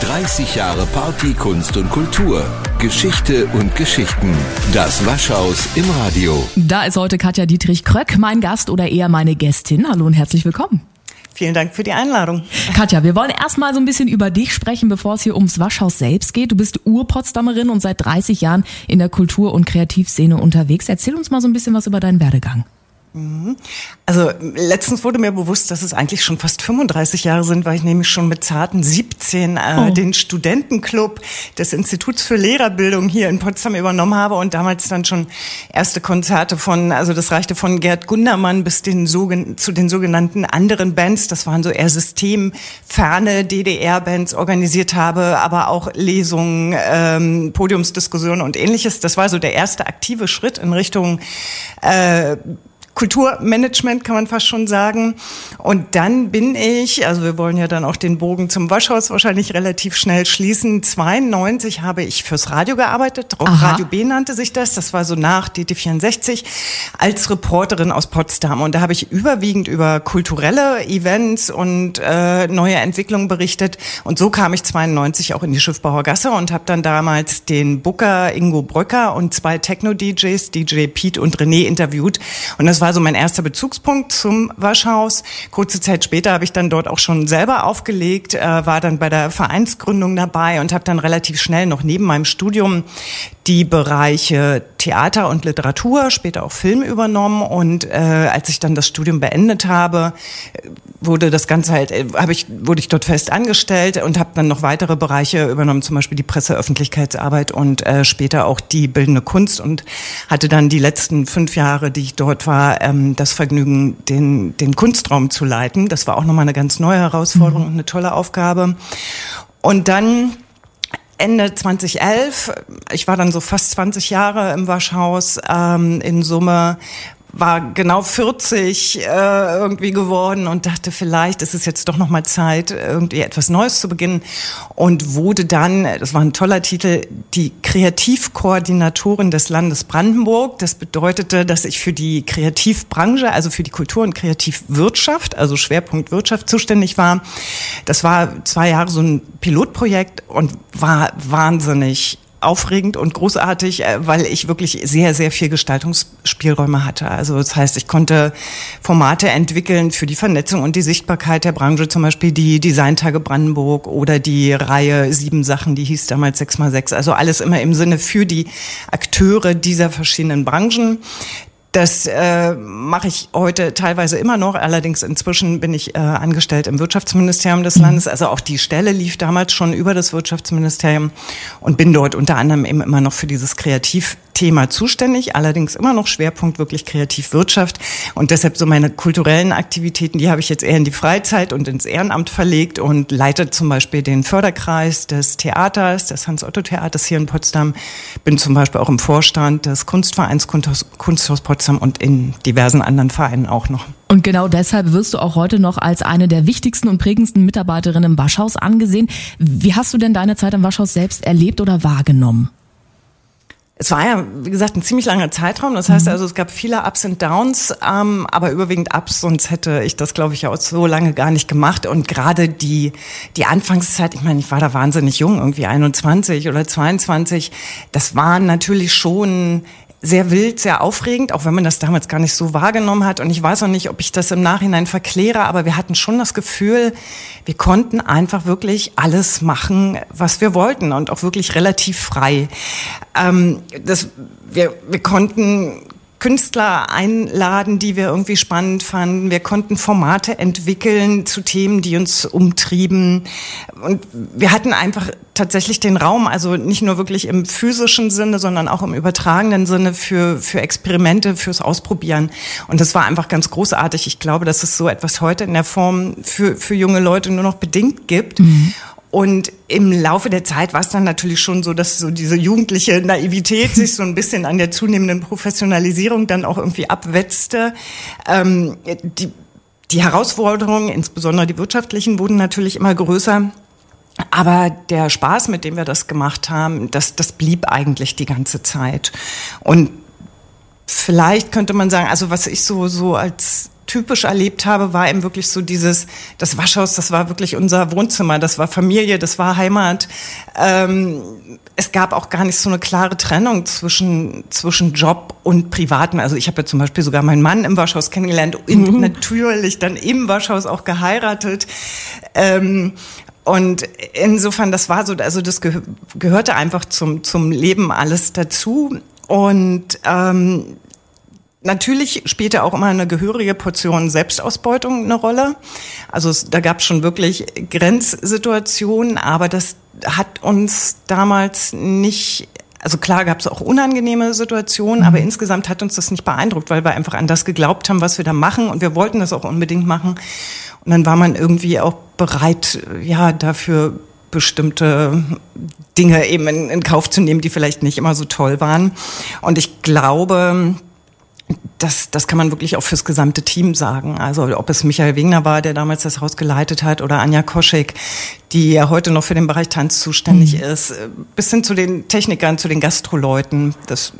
30 Jahre Party, Kunst und Kultur. Geschichte und Geschichten. Das Waschhaus im Radio. Da ist heute Katja Dietrich-Kröck, mein Gast oder eher meine Gästin. Hallo und herzlich willkommen. Vielen Dank für die Einladung. Katja, wir wollen erstmal so ein bisschen über dich sprechen, bevor es hier ums Waschhaus selbst geht. Du bist Urpotsdamerin und seit 30 Jahren in der Kultur- und Kreativszene unterwegs. Erzähl uns mal so ein bisschen was über deinen Werdegang. Mhm. Also letztens wurde mir bewusst, dass es eigentlich schon fast 35 Jahre sind, weil ich nämlich schon mit zarten 17 äh, oh. den Studentenclub des Instituts für Lehrerbildung hier in Potsdam übernommen habe und damals dann schon erste Konzerte von, also das reichte von Gerd Gundermann bis den zu den sogenannten anderen Bands, das waren so eher systemferne DDR-Bands organisiert habe, aber auch Lesungen, ähm, Podiumsdiskussionen und ähnliches. Das war so der erste aktive Schritt in Richtung äh, Kulturmanagement kann man fast schon sagen. Und dann bin ich, also wir wollen ja dann auch den Bogen zum Waschhaus wahrscheinlich relativ schnell schließen. 92 habe ich fürs Radio gearbeitet. Aha. Radio B nannte sich das. Das war so nach DT64 als Reporterin aus Potsdam. Und da habe ich überwiegend über kulturelle Events und äh, neue Entwicklungen berichtet. Und so kam ich 92 auch in die Schiffbauer Gasse und habe dann damals den Booker Ingo Bröcker und zwei Techno-DJs, DJ Pete und René interviewt. Und das war so mein erster Bezugspunkt zum Waschhaus. Kurze Zeit später habe ich dann dort auch schon selber aufgelegt, äh, war dann bei der Vereinsgründung dabei und habe dann relativ schnell noch neben meinem Studium die Bereiche Theater und Literatur, später auch Film übernommen. Und äh, als ich dann das Studium beendet habe, wurde das Ganze halt, äh, habe ich, wurde ich dort fest angestellt und habe dann noch weitere Bereiche übernommen, zum Beispiel die Presseöffentlichkeitsarbeit und äh, später auch die bildende Kunst und hatte dann die letzten fünf Jahre, die ich dort war, ähm, das Vergnügen, den, den Kunstraum zu leiten. Das war auch nochmal eine ganz neue Herausforderung mhm. und eine tolle Aufgabe. Und dann Ende 2011, ich war dann so fast 20 Jahre im Waschhaus, ähm, in Summe war genau 40 äh, irgendwie geworden und dachte, vielleicht ist es jetzt doch noch mal Zeit, irgendwie etwas Neues zu beginnen und wurde dann, das war ein toller Titel, die Kreativkoordinatorin des Landes Brandenburg. Das bedeutete, dass ich für die Kreativbranche, also für die Kultur- und Kreativwirtschaft, also Schwerpunkt Wirtschaft zuständig war. Das war zwei Jahre so ein Pilotprojekt und war wahnsinnig aufregend und großartig, äh, weil ich wirklich sehr, sehr viel Gestaltungsspielräume hatte. Also das heißt, ich konnte Formate entwickeln für die Vernetzung und die Sichtbarkeit der Branche, zum Beispiel die Designtage Brandenburg oder die Reihe Sieben Sachen, die hieß damals 6x6. Also alles immer im Sinne für die Akteure dieser verschiedenen Branchen. Das äh, mache ich heute teilweise immer noch. Allerdings inzwischen bin ich äh, angestellt im Wirtschaftsministerium des Landes. Also auch die Stelle lief damals schon über das Wirtschaftsministerium und bin dort unter anderem eben immer noch für dieses Kreativ Thema zuständig, allerdings immer noch Schwerpunkt wirklich Kreativwirtschaft. Und deshalb so meine kulturellen Aktivitäten, die habe ich jetzt eher in die Freizeit und ins Ehrenamt verlegt und leite zum Beispiel den Förderkreis des Theaters, des Hans-Otto-Theaters hier in Potsdam. Bin zum Beispiel auch im Vorstand des Kunstvereins Kunsthaus Potsdam und in diversen anderen Vereinen auch noch. Und genau deshalb wirst du auch heute noch als eine der wichtigsten und prägendsten Mitarbeiterinnen im Waschhaus angesehen. Wie hast du denn deine Zeit im Waschhaus selbst erlebt oder wahrgenommen? Es war ja, wie gesagt, ein ziemlich langer Zeitraum. Das heißt mhm. also, es gab viele Ups und Downs, ähm, aber überwiegend Ups, sonst hätte ich das, glaube ich, auch so lange gar nicht gemacht. Und gerade die, die Anfangszeit, ich meine, ich war da wahnsinnig jung, irgendwie 21 oder 22, das waren natürlich schon sehr wild, sehr aufregend, auch wenn man das damals gar nicht so wahrgenommen hat. Und ich weiß auch nicht, ob ich das im Nachhinein verkläre, aber wir hatten schon das Gefühl, wir konnten einfach wirklich alles machen, was wir wollten und auch wirklich relativ frei. Ähm, das, wir, wir konnten Künstler einladen, die wir irgendwie spannend fanden. Wir konnten Formate entwickeln zu Themen, die uns umtrieben. Und wir hatten einfach tatsächlich den Raum, also nicht nur wirklich im physischen Sinne, sondern auch im übertragenen Sinne für, für Experimente, fürs Ausprobieren. Und das war einfach ganz großartig. Ich glaube, dass es so etwas heute in der Form für, für junge Leute nur noch bedingt gibt. Mhm. Und im Laufe der Zeit war es dann natürlich schon so, dass so diese jugendliche Naivität sich so ein bisschen an der zunehmenden Professionalisierung dann auch irgendwie abwetzte. Ähm, die, die Herausforderungen, insbesondere die wirtschaftlichen, wurden natürlich immer größer. Aber der Spaß, mit dem wir das gemacht haben, das, das blieb eigentlich die ganze Zeit. Und vielleicht könnte man sagen, also was ich so, so als typisch erlebt habe, war eben wirklich so dieses, das Waschhaus, das war wirklich unser Wohnzimmer, das war Familie, das war Heimat. Ähm, es gab auch gar nicht so eine klare Trennung zwischen, zwischen Job und Privaten. Also ich habe ja zum Beispiel sogar meinen Mann im Waschhaus kennengelernt und mhm. natürlich dann im Waschhaus auch geheiratet. Ähm, und insofern, das war so, also das gehörte einfach zum, zum Leben alles dazu. Und ähm, Natürlich spielte auch immer eine gehörige Portion Selbstausbeutung eine Rolle. Also es, da gab es schon wirklich Grenzsituationen, aber das hat uns damals nicht, also klar gab es auch unangenehme Situationen, mhm. aber insgesamt hat uns das nicht beeindruckt, weil wir einfach an das geglaubt haben, was wir da machen und wir wollten das auch unbedingt machen. Und dann war man irgendwie auch bereit, ja, dafür bestimmte Dinge eben in, in Kauf zu nehmen, die vielleicht nicht immer so toll waren. Und ich glaube, das, das kann man wirklich auch fürs gesamte Team sagen. Also ob es Michael Wegner war, der damals das Haus geleitet hat, oder Anja Koschek, die ja heute noch für den Bereich Tanz zuständig mhm. ist, bis hin zu den Technikern, zu den Gastroleuten. Das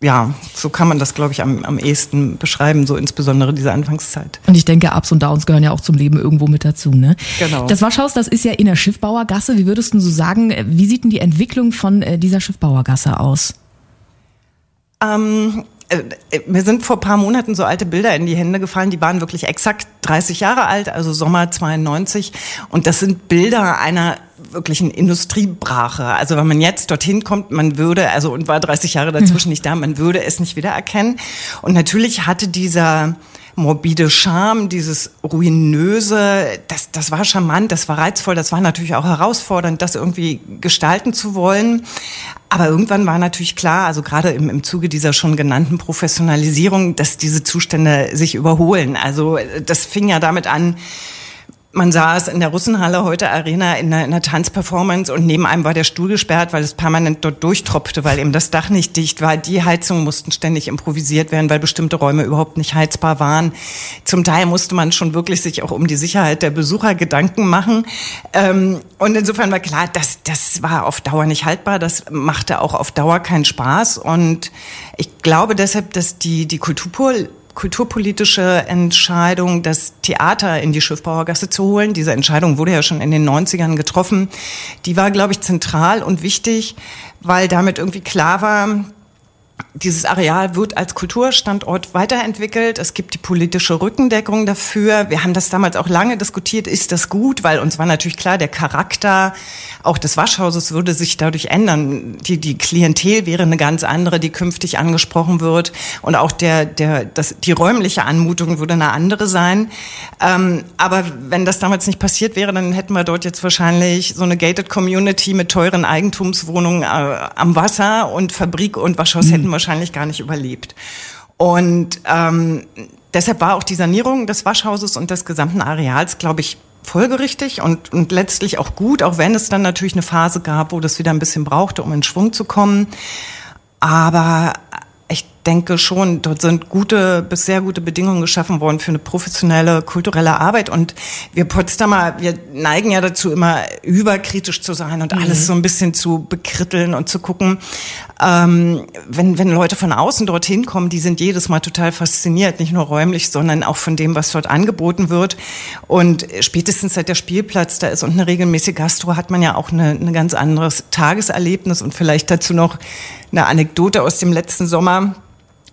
ja, so kann man das, glaube ich, am, am ehesten beschreiben, so insbesondere diese Anfangszeit. Und ich denke, Ups und Downs gehören ja auch zum Leben irgendwo mit dazu, ne? Genau. Das Waschhaus, das ist ja in der Schiffbauergasse. Wie würdest du so sagen, wie sieht denn die Entwicklung von äh, dieser Schiffbauergasse aus? Ähm, äh, mir sind vor paar Monaten so alte Bilder in die Hände gefallen, die waren wirklich exakt 30 Jahre alt, also Sommer 92. Und das sind Bilder einer wirklichen Industriebrache. Also wenn man jetzt dorthin kommt, man würde, also und war 30 Jahre dazwischen nicht da, man würde es nicht wiedererkennen. Und natürlich hatte dieser morbide Charme, dieses ruinöse, das, das war charmant, das war reizvoll, das war natürlich auch herausfordernd, das irgendwie gestalten zu wollen. Aber irgendwann war natürlich klar, also gerade im, im Zuge dieser schon genannten Professionalisierung, dass diese Zustände sich überholen. Also das fing ja damit an, man saß in der Russenhalle heute Arena in einer, in einer Tanzperformance und neben einem war der Stuhl gesperrt, weil es permanent dort durchtropfte, weil eben das Dach nicht dicht war. Die Heizungen mussten ständig improvisiert werden, weil bestimmte Räume überhaupt nicht heizbar waren. Zum Teil musste man schon wirklich sich auch um die Sicherheit der Besucher Gedanken machen. Ähm, und insofern war klar, das, das war auf Dauer nicht haltbar. Das machte auch auf Dauer keinen Spaß. Und ich glaube deshalb, dass die, die Kulturpol kulturpolitische Entscheidung, das Theater in die Schiffbauergasse zu holen. Diese Entscheidung wurde ja schon in den 90ern getroffen. Die war, glaube ich, zentral und wichtig, weil damit irgendwie klar war, dieses Areal wird als Kulturstandort weiterentwickelt. Es gibt die politische Rückendeckung dafür. Wir haben das damals auch lange diskutiert. Ist das gut? Weil uns war natürlich klar, der Charakter auch des Waschhauses würde sich dadurch ändern. Die, die Klientel wäre eine ganz andere, die künftig angesprochen wird. Und auch der, der, das, die räumliche Anmutung würde eine andere sein. Ähm, aber wenn das damals nicht passiert wäre, dann hätten wir dort jetzt wahrscheinlich so eine gated Community mit teuren Eigentumswohnungen äh, am Wasser und Fabrik und Waschhaus mhm. hätten wahrscheinlich gar nicht überlebt. Und ähm, deshalb war auch die Sanierung des Waschhauses und des gesamten Areals, glaube ich, folgerichtig und, und letztlich auch gut, auch wenn es dann natürlich eine Phase gab, wo das wieder ein bisschen brauchte, um in Schwung zu kommen. Aber denke schon, dort sind gute bis sehr gute Bedingungen geschaffen worden für eine professionelle kulturelle Arbeit. Und wir Potsdamer, wir neigen ja dazu, immer überkritisch zu sein und mhm. alles so ein bisschen zu bekritteln und zu gucken. Ähm, wenn, wenn Leute von außen dorthin kommen, die sind jedes Mal total fasziniert, nicht nur räumlich, sondern auch von dem, was dort angeboten wird. Und spätestens seit der Spielplatz da ist und eine regelmäßige Gastro hat man ja auch eine, eine ganz anderes Tageserlebnis und vielleicht dazu noch eine Anekdote aus dem letzten Sommer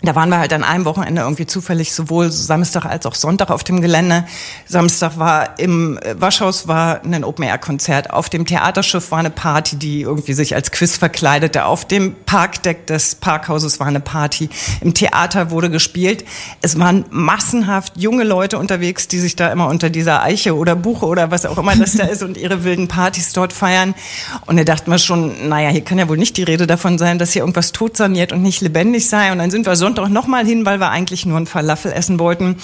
da waren wir halt an einem Wochenende irgendwie zufällig sowohl Samstag als auch Sonntag auf dem Gelände. Samstag war im Waschhaus war ein Open-Air-Konzert. Auf dem Theaterschiff war eine Party, die irgendwie sich als Quiz verkleidete. Auf dem Parkdeck des Parkhauses war eine Party. Im Theater wurde gespielt. Es waren massenhaft junge Leute unterwegs, die sich da immer unter dieser Eiche oder Buche oder was auch immer das da ist und ihre wilden Partys dort feiern. Und da dachten wir schon, naja, hier kann ja wohl nicht die Rede davon sein, dass hier irgendwas totsaniert und nicht lebendig sei. Und dann sind wir so Sonntag nochmal hin, weil wir eigentlich nur ein Falafel essen wollten.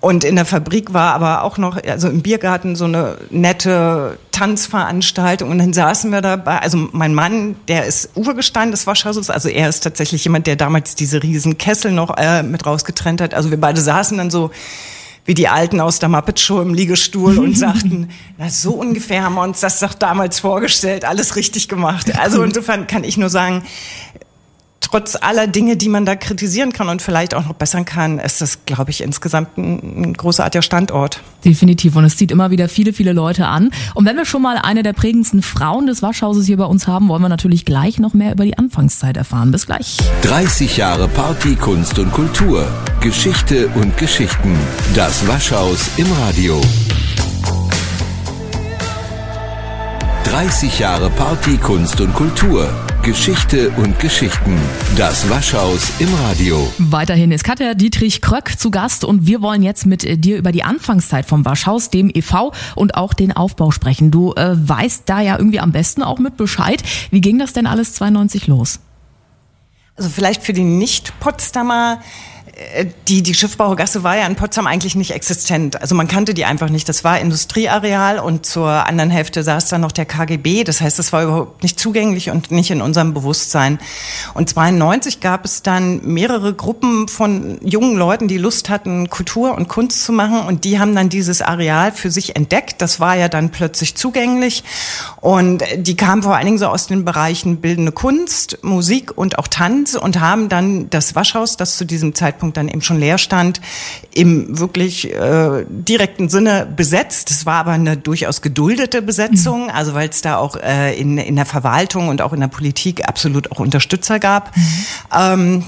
Und in der Fabrik war aber auch noch, also im Biergarten, so eine nette Tanzveranstaltung. Und dann saßen wir dabei, also mein Mann, der ist Urgestein des Waschhauses, also er ist tatsächlich jemand, der damals diese riesen Kessel noch äh, mit rausgetrennt hat. Also wir beide saßen dann so wie die Alten aus der Muppet Show im Liegestuhl und sagten, na so ungefähr haben wir uns das doch damals vorgestellt, alles richtig gemacht. Also insofern kann ich nur sagen, trotz aller Dinge, die man da kritisieren kann und vielleicht auch noch bessern kann, ist das, glaube ich, insgesamt ein, ein großartiger Standort. Definitiv. Und es zieht immer wieder viele, viele Leute an. Und wenn wir schon mal eine der prägendsten Frauen des Waschhauses hier bei uns haben, wollen wir natürlich gleich noch mehr über die Anfangszeit erfahren. Bis gleich. 30 Jahre Party, Kunst und Kultur. Geschichte und Geschichten. Das Waschhaus im Radio. 30 Jahre Party, Kunst und Kultur. Geschichte und Geschichten. Das Waschhaus im Radio. Weiterhin ist Katja Dietrich Kröck zu Gast und wir wollen jetzt mit dir über die Anfangszeit vom Waschhaus, dem e.V. und auch den Aufbau sprechen. Du äh, weißt da ja irgendwie am besten auch mit Bescheid. Wie ging das denn alles 92 los? Also vielleicht für die Nicht-Potsdamer äh, die, die Schiffbauergasse war ja in Potsdam eigentlich nicht existent. Also man kannte die einfach nicht. Das war Industrieareal und zur anderen Hälfte saß dann noch der KGB. Das heißt, das war überhaupt nicht zugänglich und nicht in unserem Bewusstsein. Und 92 gab es dann mehrere Gruppen von jungen Leuten, die Lust hatten, Kultur und Kunst zu machen. Und die haben dann dieses Areal für sich entdeckt. Das war ja dann plötzlich zugänglich. Und die kamen vor allen Dingen so aus den Bereichen bildende Kunst, Musik und auch Tanz und haben dann das Waschhaus, das zu diesem Zeitpunkt Zeitpunkt dann eben schon leer stand, im wirklich äh, direkten Sinne besetzt. Es war aber eine durchaus geduldete Besetzung, mhm. also weil es da auch äh, in, in der Verwaltung und auch in der Politik absolut auch Unterstützer gab. Mhm. Ähm,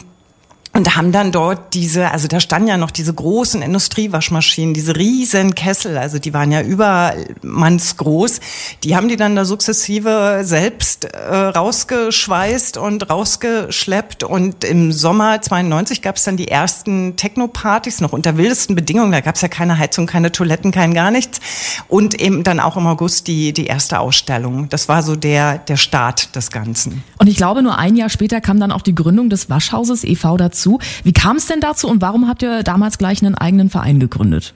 und haben dann dort diese, also da standen ja noch diese großen Industriewaschmaschinen, diese riesen Kessel, also die waren ja übermannsgroß. Die haben die dann da sukzessive selbst äh, rausgeschweißt und rausgeschleppt. Und im Sommer 92 gab es dann die ersten Techno-Partys, noch unter wildesten Bedingungen. Da gab es ja keine Heizung, keine Toiletten, kein gar nichts. Und eben dann auch im August die, die erste Ausstellung. Das war so der, der Start des Ganzen. Und ich glaube, nur ein Jahr später kam dann auch die Gründung des Waschhauses e.V. dazu dazu. Wie kam es denn dazu und warum habt ihr damals gleich einen eigenen Verein gegründet?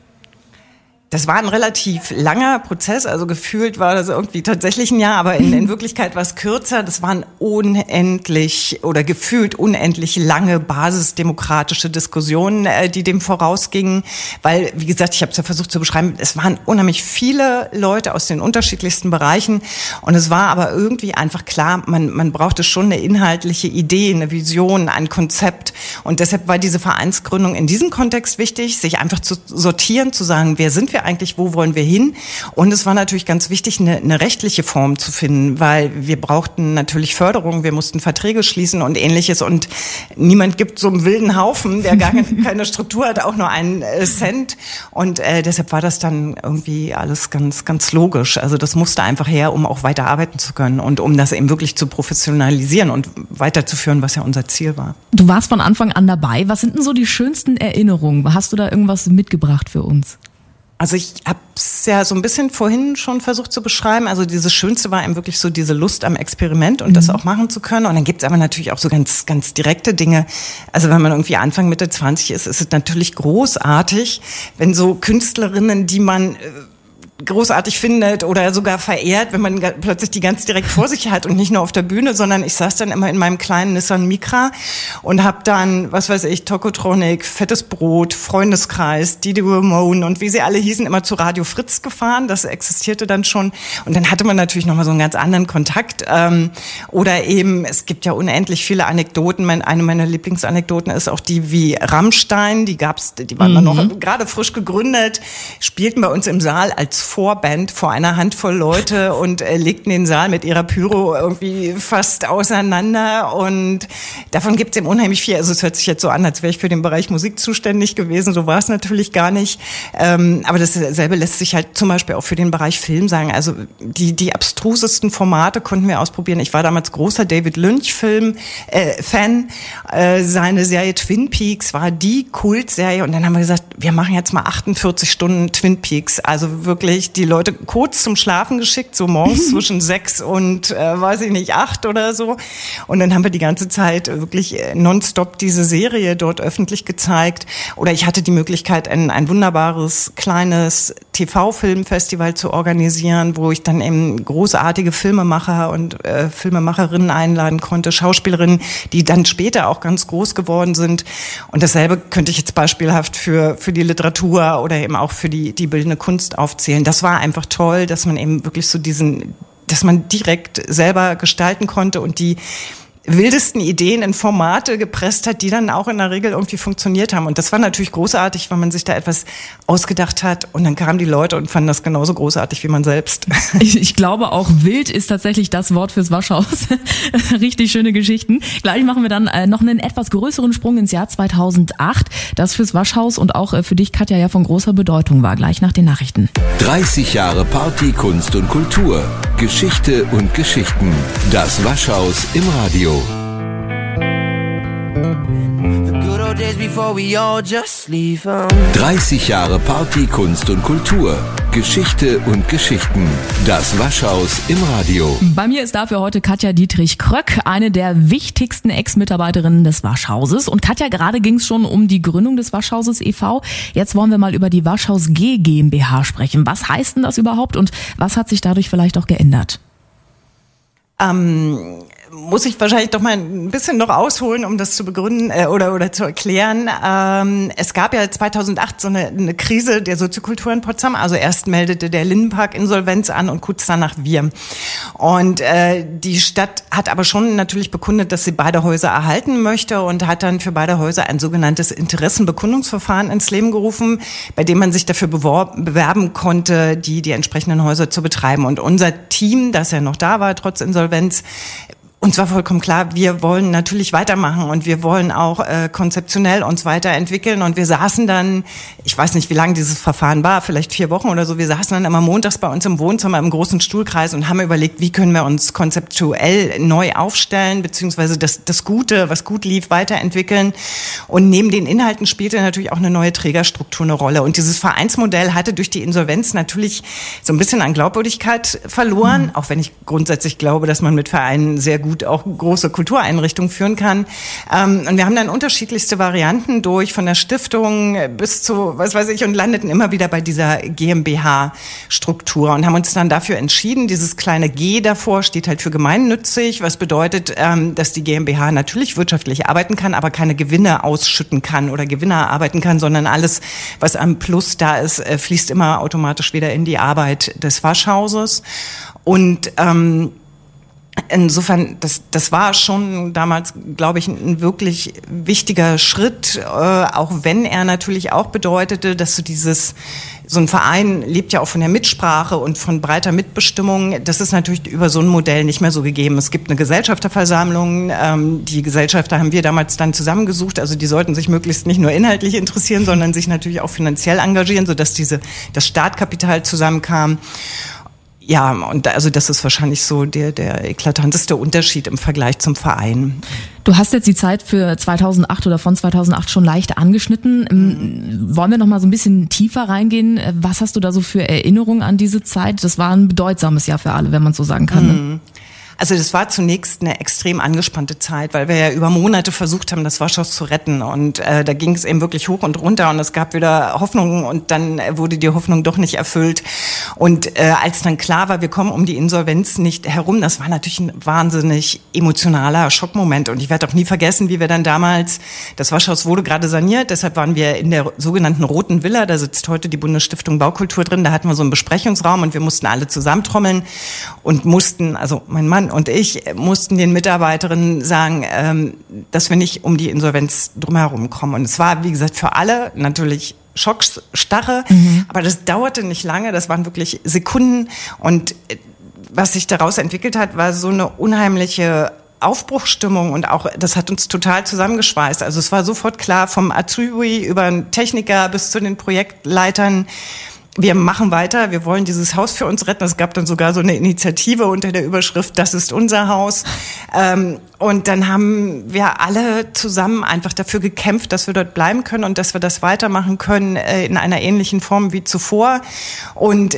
Das war ein relativ langer Prozess, also gefühlt war das irgendwie tatsächlich ein Jahr, aber in, in Wirklichkeit war es kürzer. Das waren unendlich oder gefühlt unendlich lange basisdemokratische Diskussionen, äh, die dem vorausgingen, weil, wie gesagt, ich habe es ja versucht zu beschreiben, es waren unheimlich viele Leute aus den unterschiedlichsten Bereichen und es war aber irgendwie einfach klar, man, man brauchte schon eine inhaltliche Idee, eine Vision, ein Konzept und deshalb war diese Vereinsgründung in diesem Kontext wichtig, sich einfach zu sortieren, zu sagen, wer sind wir wir eigentlich, wo wollen wir hin? Und es war natürlich ganz wichtig, eine, eine rechtliche Form zu finden, weil wir brauchten natürlich Förderung, wir mussten Verträge schließen und ähnliches. Und niemand gibt so einen wilden Haufen, der gar keine Struktur hat, auch nur einen äh, Cent. Und äh, deshalb war das dann irgendwie alles ganz, ganz logisch. Also das musste einfach her, um auch weiter arbeiten zu können und um das eben wirklich zu professionalisieren und weiterzuführen, was ja unser Ziel war. Du warst von Anfang an dabei. Was sind denn so die schönsten Erinnerungen? Hast du da irgendwas mitgebracht für uns? Also ich habe es ja so ein bisschen vorhin schon versucht zu beschreiben. Also dieses Schönste war eben wirklich so diese Lust am Experiment und mhm. das auch machen zu können. Und dann gibt's aber natürlich auch so ganz, ganz direkte Dinge. Also wenn man irgendwie Anfang, Mitte 20 ist, ist es natürlich großartig, wenn so Künstlerinnen, die man äh, großartig findet oder sogar verehrt, wenn man plötzlich die ganz direkt vor sich hat und nicht nur auf der Bühne, sondern ich saß dann immer in meinem kleinen Nissan Micra und habe dann, was weiß ich, Tokotronic, Fettes Brot, Freundeskreis, Didi Ramone und wie sie alle hießen, immer zu Radio Fritz gefahren. Das existierte dann schon und dann hatte man natürlich nochmal so einen ganz anderen Kontakt. Ähm, oder eben, es gibt ja unendlich viele Anekdoten. eine meiner Lieblingsanekdoten ist auch die wie Rammstein, die gab's, die waren mhm. noch gerade frisch gegründet, spielten bei uns im Saal als Vorband vor einer Handvoll Leute und äh, legten den Saal mit ihrer Pyro irgendwie fast auseinander. Und davon gibt es eben unheimlich viel. Also es hört sich jetzt so an, als wäre ich für den Bereich Musik zuständig gewesen. So war es natürlich gar nicht. Ähm, aber dasselbe lässt sich halt zum Beispiel auch für den Bereich Film sagen. Also die, die abstrusesten Formate konnten wir ausprobieren. Ich war damals großer David Lynch-Film-Fan. Äh, äh, seine Serie Twin Peaks war die Kultserie. Und dann haben wir gesagt, wir machen jetzt mal 48 Stunden Twin Peaks. Also wirklich ich die Leute kurz zum Schlafen geschickt, so morgens zwischen sechs und, äh, weiß ich nicht, acht oder so. Und dann haben wir die ganze Zeit wirklich äh, nonstop diese Serie dort öffentlich gezeigt. Oder ich hatte die Möglichkeit, ein, ein wunderbares kleines TV-Filmfestival zu organisieren, wo ich dann eben großartige Filmemacher und äh, Filmemacherinnen einladen konnte, Schauspielerinnen, die dann später auch ganz groß geworden sind. Und dasselbe könnte ich jetzt beispielhaft für, für die Literatur oder eben auch für die, die bildende Kunst aufzählen das war einfach toll, dass man eben wirklich so diesen, dass man direkt selber gestalten konnte und die wildesten Ideen in Formate gepresst hat, die dann auch in der Regel irgendwie funktioniert haben. Und das war natürlich großartig, weil man sich da etwas ausgedacht hat und dann kamen die Leute und fanden das genauso großartig wie man selbst. Ich, ich glaube auch wild ist tatsächlich das Wort fürs Waschhaus. Richtig schöne Geschichten. Gleich machen wir dann äh, noch einen etwas größeren Sprung ins Jahr 2008, das fürs Waschhaus und auch äh, für dich Katja ja von großer Bedeutung war. Gleich nach den Nachrichten. 30 Jahre Party, Kunst und Kultur. Geschichte und Geschichten. Das Waschhaus im Radio. 30 Jahre Party, Kunst und Kultur. Geschichte und Geschichten. Das Waschhaus im Radio. Bei mir ist dafür heute Katja Dietrich-Kröck, eine der wichtigsten Ex-Mitarbeiterinnen des Waschhauses. Und Katja, gerade ging es schon um die Gründung des Waschhauses e.V. Jetzt wollen wir mal über die Waschhaus G GmbH sprechen. Was heißt denn das überhaupt und was hat sich dadurch vielleicht auch geändert? Ähm, muss ich wahrscheinlich doch mal ein bisschen noch ausholen, um das zu begründen äh, oder, oder zu erklären. Ähm, es gab ja 2008 so eine, eine Krise der Soziokultur in Potsdam. Also erst meldete der Lindenpark Insolvenz an und kurz danach wir. Und äh, die Stadt hat aber schon natürlich bekundet, dass sie beide Häuser erhalten möchte und hat dann für beide Häuser ein sogenanntes Interessenbekundungsverfahren ins Leben gerufen, bei dem man sich dafür bewerben konnte, die die entsprechenden Häuser zu betreiben. Und unser Team, das ja noch da war, trotz Insolvenz, uns war vollkommen klar, wir wollen natürlich weitermachen und wir wollen auch äh, konzeptionell uns weiterentwickeln. Und wir saßen dann, ich weiß nicht, wie lange dieses Verfahren war, vielleicht vier Wochen oder so, wir saßen dann immer montags bei uns im Wohnzimmer im großen Stuhlkreis und haben überlegt, wie können wir uns konzeptuell neu aufstellen, beziehungsweise das, das Gute, was gut lief, weiterentwickeln. Und neben den Inhalten spielte natürlich auch eine neue Trägerstruktur eine Rolle. Und dieses Vereinsmodell hatte durch die Insolvenz natürlich so ein bisschen an Glaubwürdigkeit verloren, mhm. auch wenn ich grundsätzlich glaube, dass man mit Vereinen sehr gut gut auch große Kultureinrichtungen führen kann. Ähm, und wir haben dann unterschiedlichste Varianten durch, von der Stiftung bis zu, was weiß ich, und landeten immer wieder bei dieser GmbH-Struktur und haben uns dann dafür entschieden, dieses kleine G davor steht halt für gemeinnützig, was bedeutet, ähm, dass die GmbH natürlich wirtschaftlich arbeiten kann, aber keine Gewinne ausschütten kann oder Gewinne erarbeiten kann, sondern alles, was am Plus da ist, äh, fließt immer automatisch wieder in die Arbeit des Waschhauses. Und ähm, Insofern, das, das war schon damals, glaube ich, ein wirklich wichtiger Schritt, äh, auch wenn er natürlich auch bedeutete, dass du dieses, so ein Verein lebt ja auch von der Mitsprache und von breiter Mitbestimmung. Das ist natürlich über so ein Modell nicht mehr so gegeben. Es gibt eine Gesellschafterversammlung. Ähm, die Gesellschafter haben wir damals dann zusammengesucht. Also die sollten sich möglichst nicht nur inhaltlich interessieren, sondern sich natürlich auch finanziell engagieren, sodass diese, das Startkapital zusammenkam. Ja, und also das ist wahrscheinlich so der, der eklatanteste Unterschied im Vergleich zum Verein. Du hast jetzt die Zeit für 2008 oder von 2008 schon leicht angeschnitten. Mhm. Wollen wir noch mal so ein bisschen tiefer reingehen? Was hast du da so für Erinnerungen an diese Zeit? Das war ein bedeutsames Jahr für alle, wenn man so sagen kann. Ne? Also das war zunächst eine extrem angespannte Zeit, weil wir ja über Monate versucht haben, das Waschhaus zu retten. Und äh, da ging es eben wirklich hoch und runter und es gab wieder Hoffnung und dann wurde die Hoffnung doch nicht erfüllt. Und äh, als dann klar war, wir kommen um die Insolvenz nicht herum, das war natürlich ein wahnsinnig emotionaler Schockmoment. Und ich werde auch nie vergessen, wie wir dann damals, das Waschhaus wurde gerade saniert, deshalb waren wir in der sogenannten Roten Villa, da sitzt heute die Bundesstiftung Baukultur drin, da hatten wir so einen Besprechungsraum und wir mussten alle zusammentrommeln und mussten, also mein Mann und ich mussten den Mitarbeiterinnen sagen, ähm, dass wir nicht um die Insolvenz drumherum kommen. Und es war, wie gesagt, für alle natürlich Schockstarre, mhm. aber das dauerte nicht lange, das waren wirklich Sekunden. Und äh, was sich daraus entwickelt hat, war so eine unheimliche Aufbruchstimmung und auch, das hat uns total zusammengeschweißt. Also es war sofort klar, vom Azubi über einen Techniker bis zu den Projektleitern, wir machen weiter, wir wollen dieses Haus für uns retten. Es gab dann sogar so eine Initiative unter der Überschrift, das ist unser Haus. Ähm, und dann haben wir alle zusammen einfach dafür gekämpft, dass wir dort bleiben können und dass wir das weitermachen können äh, in einer ähnlichen Form wie zuvor. Und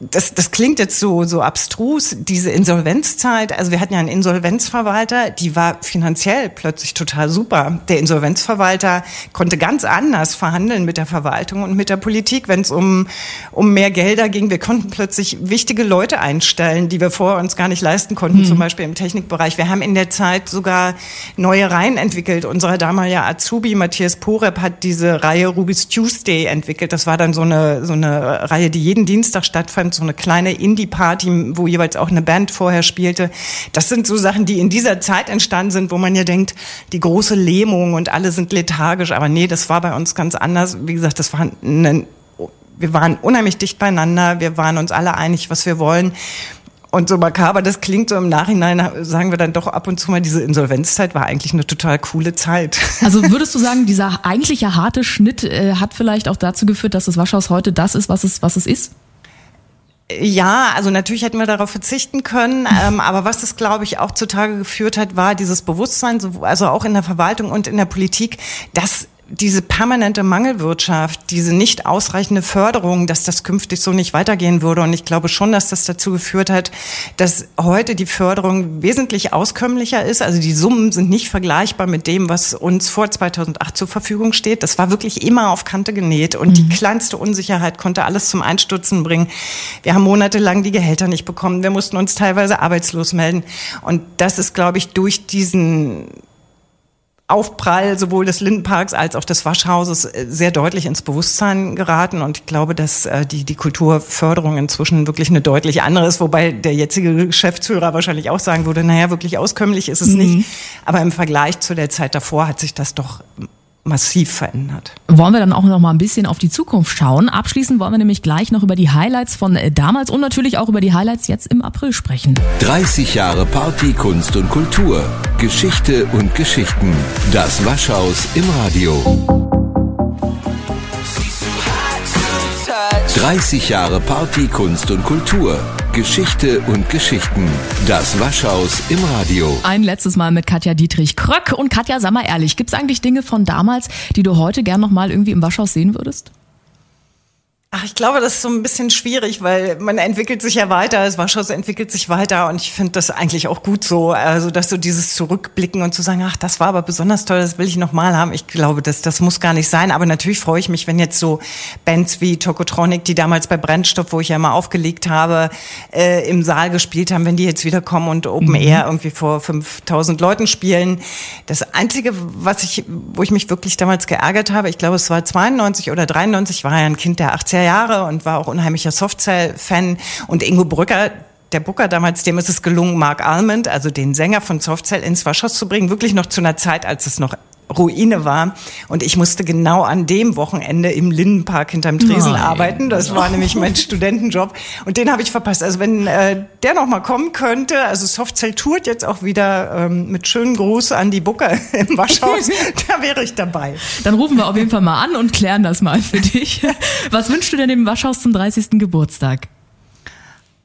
das, das klingt jetzt so, so abstrus, diese Insolvenzzeit. Also wir hatten ja einen Insolvenzverwalter, die war finanziell plötzlich total super. Der Insolvenzverwalter konnte ganz anders verhandeln mit der Verwaltung und mit der Politik, wenn es um, um mehr Gelder ging. Wir konnten plötzlich wichtige Leute einstellen, die wir vorher uns gar nicht leisten konnten, mhm. zum Beispiel im Technikbereich. Wir haben in der Zeit sogar neue Reihen entwickelt. Unser damaliger Azubi Matthias Porep hat diese Reihe Ruby's Tuesday entwickelt. Das war dann so eine, so eine Reihe, die jeden Dienstag stattfand könnt, so eine kleine Indie-Party, wo jeweils auch eine Band vorher spielte. Das sind so Sachen, die in dieser Zeit entstanden sind, wo man ja denkt, die große Lähmung und alle sind lethargisch. Aber nee, das war bei uns ganz anders. Wie gesagt, das war ein wir waren unheimlich dicht beieinander, wir waren uns alle einig, was wir wollen. Und so makaber das klingt, so im Nachhinein sagen wir dann doch ab und zu mal, diese Insolvenzzeit war eigentlich eine total coole Zeit. Also würdest du sagen, dieser eigentliche harte Schnitt äh, hat vielleicht auch dazu geführt, dass das Waschhaus heute das ist, was es, was es ist? Ja, also natürlich hätten wir darauf verzichten können, ähm, aber was es, glaube ich, auch zutage geführt hat, war dieses Bewusstsein, also auch in der Verwaltung und in der Politik, dass diese permanente Mangelwirtschaft, diese nicht ausreichende Förderung, dass das künftig so nicht weitergehen würde. Und ich glaube schon, dass das dazu geführt hat, dass heute die Förderung wesentlich auskömmlicher ist. Also die Summen sind nicht vergleichbar mit dem, was uns vor 2008 zur Verfügung steht. Das war wirklich immer auf Kante genäht und mhm. die kleinste Unsicherheit konnte alles zum Einstürzen bringen. Wir haben monatelang die Gehälter nicht bekommen. Wir mussten uns teilweise arbeitslos melden. Und das ist, glaube ich, durch diesen Aufprall sowohl des Lindenparks als auch des Waschhauses äh, sehr deutlich ins Bewusstsein geraten. Und ich glaube, dass äh, die, die Kulturförderung inzwischen wirklich eine deutlich andere ist, wobei der jetzige Geschäftsführer wahrscheinlich auch sagen würde, naja, wirklich auskömmlich ist es mhm. nicht. Aber im Vergleich zu der Zeit davor hat sich das doch massiv verändert. Wollen wir dann auch noch mal ein bisschen auf die Zukunft schauen? Abschließend wollen wir nämlich gleich noch über die Highlights von äh, damals und natürlich auch über die Highlights jetzt im April sprechen. 30 Jahre Party, Kunst und Kultur. Geschichte und Geschichten. Das Waschhaus im Radio. 30 Jahre Party, Kunst und Kultur. Geschichte und Geschichten. Das Waschhaus im Radio. Ein letztes Mal mit Katja Dietrich Kröck. Und Katja, sag mal ehrlich, gibt es eigentlich Dinge von damals, die du heute gern nochmal irgendwie im Waschhaus sehen würdest? Ach, ich glaube, das ist so ein bisschen schwierig, weil man entwickelt sich ja weiter, das Waschhaus entwickelt sich weiter und ich finde das eigentlich auch gut so, also dass so dieses Zurückblicken und zu sagen, ach, das war aber besonders toll, das will ich nochmal haben. Ich glaube, das, das muss gar nicht sein, aber natürlich freue ich mich, wenn jetzt so Bands wie Tokotronic, die damals bei Brennstoff, wo ich ja immer aufgelegt habe, äh, im Saal gespielt haben, wenn die jetzt wiederkommen und Open mhm. Air irgendwie vor 5000 Leuten spielen. Das Einzige, was ich, wo ich mich wirklich damals geärgert habe, ich glaube, es war 92 oder 93, war ja ein Kind der 80er Jahre und war auch unheimlicher Softcell-Fan. Und Ingo Brücker, der Booker damals, dem ist es gelungen, Mark Almond, also den Sänger von Softcell, ins Waschhaus zu bringen, wirklich noch zu einer Zeit, als es noch Ruine war. Und ich musste genau an dem Wochenende im Lindenpark hinterm Tresen Nein. arbeiten. Das war nämlich mein Studentenjob. Und den habe ich verpasst. Also wenn äh, der noch mal kommen könnte, also Softcell tourt jetzt auch wieder ähm, mit schönen Gruß an die Booker im Waschhaus, da wäre ich dabei. Dann rufen wir auf jeden Fall mal an und klären das mal für dich. Was wünschst du denn dem Waschhaus zum 30. Geburtstag?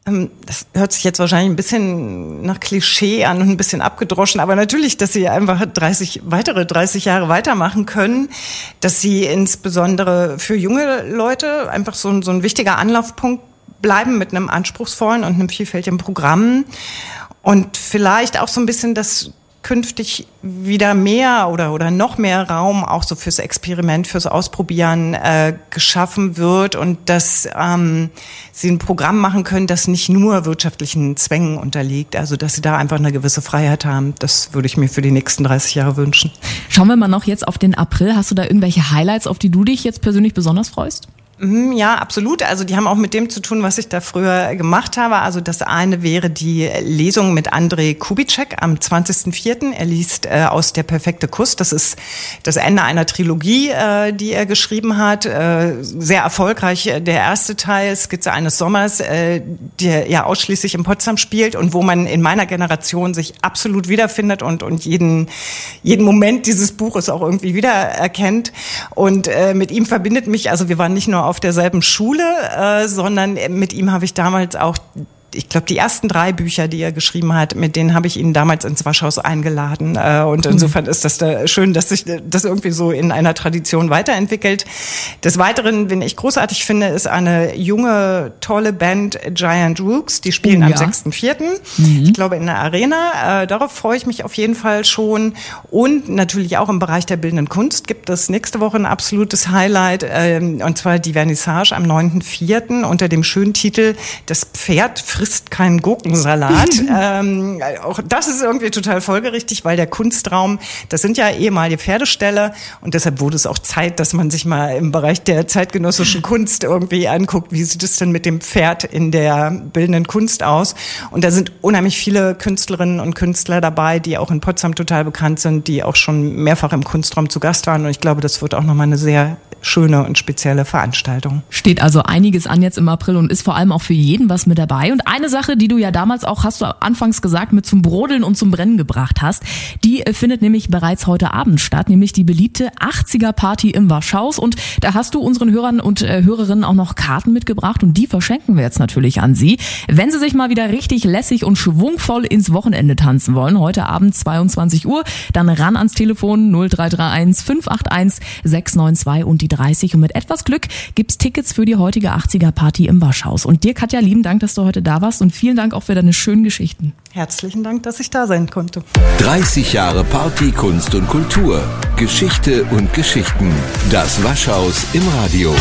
Ähm, das hört sich jetzt wahrscheinlich ein bisschen nach Klischee an und ein bisschen abgedroschen, aber natürlich, dass sie einfach 30, weitere 30 Jahre weitermachen können, dass sie insbesondere für junge Leute einfach so, ein, so ein wichtiger Anlaufpunkt bleiben mit einem anspruchsvollen und einem vielfältigen Programm. Und vielleicht auch so ein bisschen das künftig wieder mehr oder, oder noch mehr Raum auch so fürs Experiment, fürs Ausprobieren äh, geschaffen wird und dass ähm, sie ein Programm machen können, das nicht nur wirtschaftlichen Zwängen unterliegt, also dass sie da einfach eine gewisse Freiheit haben. Das würde ich mir für die nächsten 30 Jahre wünschen. Schauen wir mal noch jetzt auf den April. Hast du da irgendwelche Highlights, auf die du dich jetzt persönlich besonders freust? Mhm, ja, absolut. Also die haben auch mit dem zu tun, was ich da früher gemacht habe. Also das eine wäre die Lesung mit André Kubitschek am 20.04. Er liest äh, aus Der perfekte Kuss. Das ist das Ende einer Trilogie, äh, die er geschrieben hat. Äh, sehr erfolgreich. Der erste Teil, Skizze eines Sommers, äh, der ja ausschließlich in Potsdam spielt und wo man in meiner Generation sich absolut wiederfindet und, und jeden, jeden Moment dieses Buches auch irgendwie wiedererkennt. Und äh, mit ihm verbindet mich, also wir waren nicht nur auf derselben Schule, äh, sondern mit ihm habe ich damals auch ich glaube, die ersten drei Bücher, die er geschrieben hat, mit denen habe ich ihn damals ins Waschhaus eingeladen. Äh, und mhm. insofern ist das da schön, dass sich das irgendwie so in einer Tradition weiterentwickelt. Des Weiteren, wenn ich großartig finde, ist eine junge, tolle Band Giant Rooks. Die spielen oh, am ja. 6.4. Mhm. Ich glaube, in der Arena. Äh, darauf freue ich mich auf jeden Fall schon. Und natürlich auch im Bereich der bildenden Kunst gibt es nächste Woche ein absolutes Highlight. Ähm, und zwar die Vernissage am 9.4. unter dem schönen Titel Das Pferd frisst keinen Gurkensalat. ähm, auch das ist irgendwie total folgerichtig, weil der Kunstraum, das sind ja ehemalige Pferdeställe und deshalb wurde es auch Zeit, dass man sich mal im Bereich der zeitgenössischen Kunst irgendwie anguckt, wie sieht es denn mit dem Pferd in der bildenden Kunst aus. Und da sind unheimlich viele Künstlerinnen und Künstler dabei, die auch in Potsdam total bekannt sind, die auch schon mehrfach im Kunstraum zu Gast waren. Und ich glaube, das wird auch nochmal eine sehr schöne und spezielle Veranstaltung. Steht also einiges an jetzt im April und ist vor allem auch für jeden was mit dabei. Und eine Sache, die du ja damals auch, hast du anfangs gesagt, mit zum Brodeln und zum Brennen gebracht hast, die äh, findet nämlich bereits heute Abend statt, nämlich die beliebte 80er Party im Warschaus. Und da hast du unseren Hörern und äh, Hörerinnen auch noch Karten mitgebracht und die verschenken wir jetzt natürlich an sie. Wenn sie sich mal wieder richtig lässig und schwungvoll ins Wochenende tanzen wollen, heute Abend 22 Uhr, dann ran ans Telefon 0331 581 692 und die 30 und mit etwas Glück gibt's Tickets für die heutige 80er Party im Waschhaus. Und dir, Katja, lieben Dank, dass du heute da warst und vielen Dank auch für deine schönen Geschichten. Herzlichen Dank, dass ich da sein konnte. 30 Jahre Party, Kunst und Kultur. Geschichte und Geschichten. Das Waschhaus im Radio.